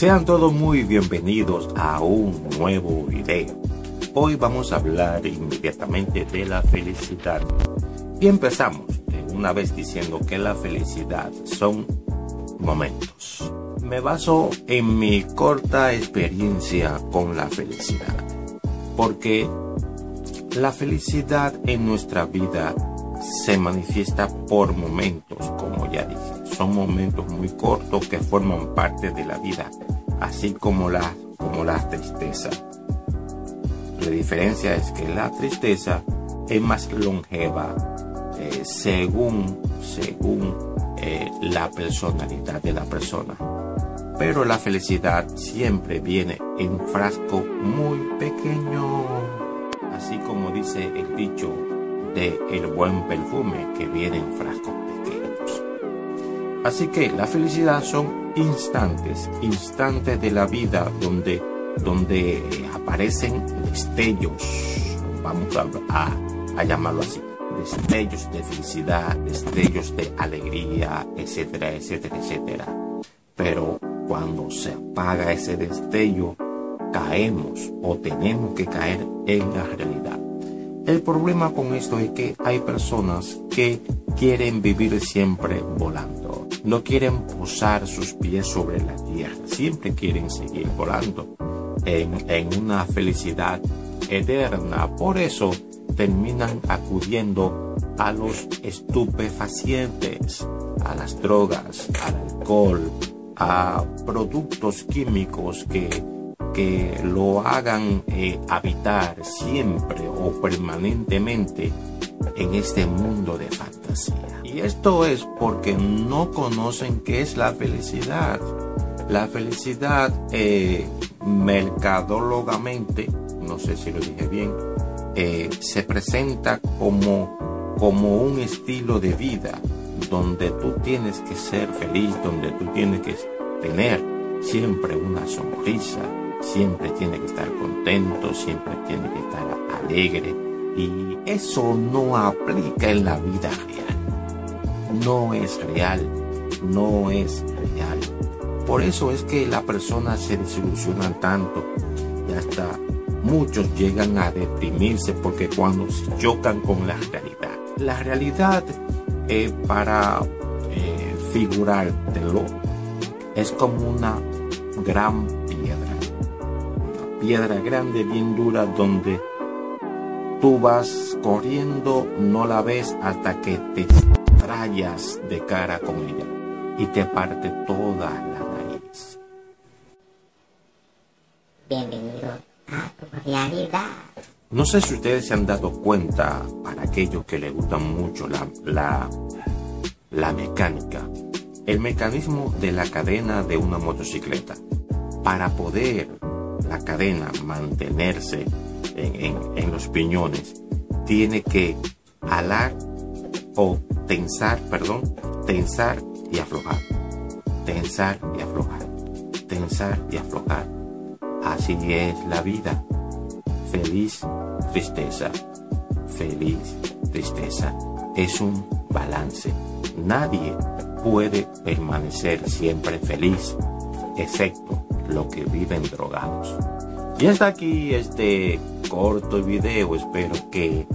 Sean todos muy bienvenidos a un nuevo video. Hoy vamos a hablar inmediatamente de la felicidad. Y empezamos de una vez diciendo que la felicidad son momentos. Me baso en mi corta experiencia con la felicidad. Porque la felicidad en nuestra vida se manifiesta por momentos, como ya dije. Son momentos muy cortos que forman parte de la vida, así como la, como tristeza. La diferencia es que la tristeza es más longeva eh, según, según eh, la personalidad de la persona. Pero la felicidad siempre viene en frasco muy pequeño. Así como dice el dicho de el buen perfume que viene en pequeños. Así que la felicidad son instantes, instantes de la vida donde, donde aparecen destellos, vamos a, a llamarlo así, destellos de felicidad, destellos de alegría, etcétera, etcétera, etcétera. Pero cuando se apaga ese destello, caemos o tenemos que caer en la realidad. El problema con esto es que hay personas que quieren vivir siempre volando. No quieren posar sus pies sobre la tierra. Siempre quieren seguir volando en, en una felicidad eterna. Por eso terminan acudiendo a los estupefacientes, a las drogas, al alcohol, a productos químicos que que lo hagan eh, habitar siempre o permanentemente en este mundo de fantasía. Y esto es porque no conocen qué es la felicidad. La felicidad eh, mercadólogamente, no sé si lo dije bien, eh, se presenta como, como un estilo de vida donde tú tienes que ser feliz, donde tú tienes que tener siempre una sonrisa, siempre tiene que estar contento, siempre tiene que estar alegre. Y eso no aplica en la vida real. No es real, no es real. Por eso es que las personas se desilusionan tanto y hasta muchos llegan a deprimirse porque cuando se chocan con la realidad. La realidad, para eh, figurártelo, es como una gran piedra grande, bien dura, donde tú vas corriendo, no la ves hasta que te estrellas de cara con ella y te parte toda la nariz. Bienvenido a tu realidad. No sé si ustedes se han dado cuenta, para aquellos que les gusta mucho la, la, la mecánica, el mecanismo de la cadena de una motocicleta. Para poder la cadena mantenerse en, los piñones, tiene que alar o tensar, perdón, tensar y aflojar, tensar y aflojar, tensar y aflojar. Así es la vida. Feliz, tristeza, feliz, tristeza. Es un balance. Nadie puede permanecer siempre feliz, excepto lo que viven drogados. Y hasta aquí este corto video, espero que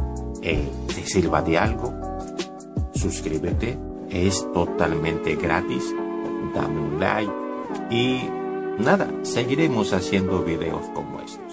eh, te sirva de algo. Suscríbete, es totalmente gratis. Dame un like y nada, seguiremos haciendo videos como estos.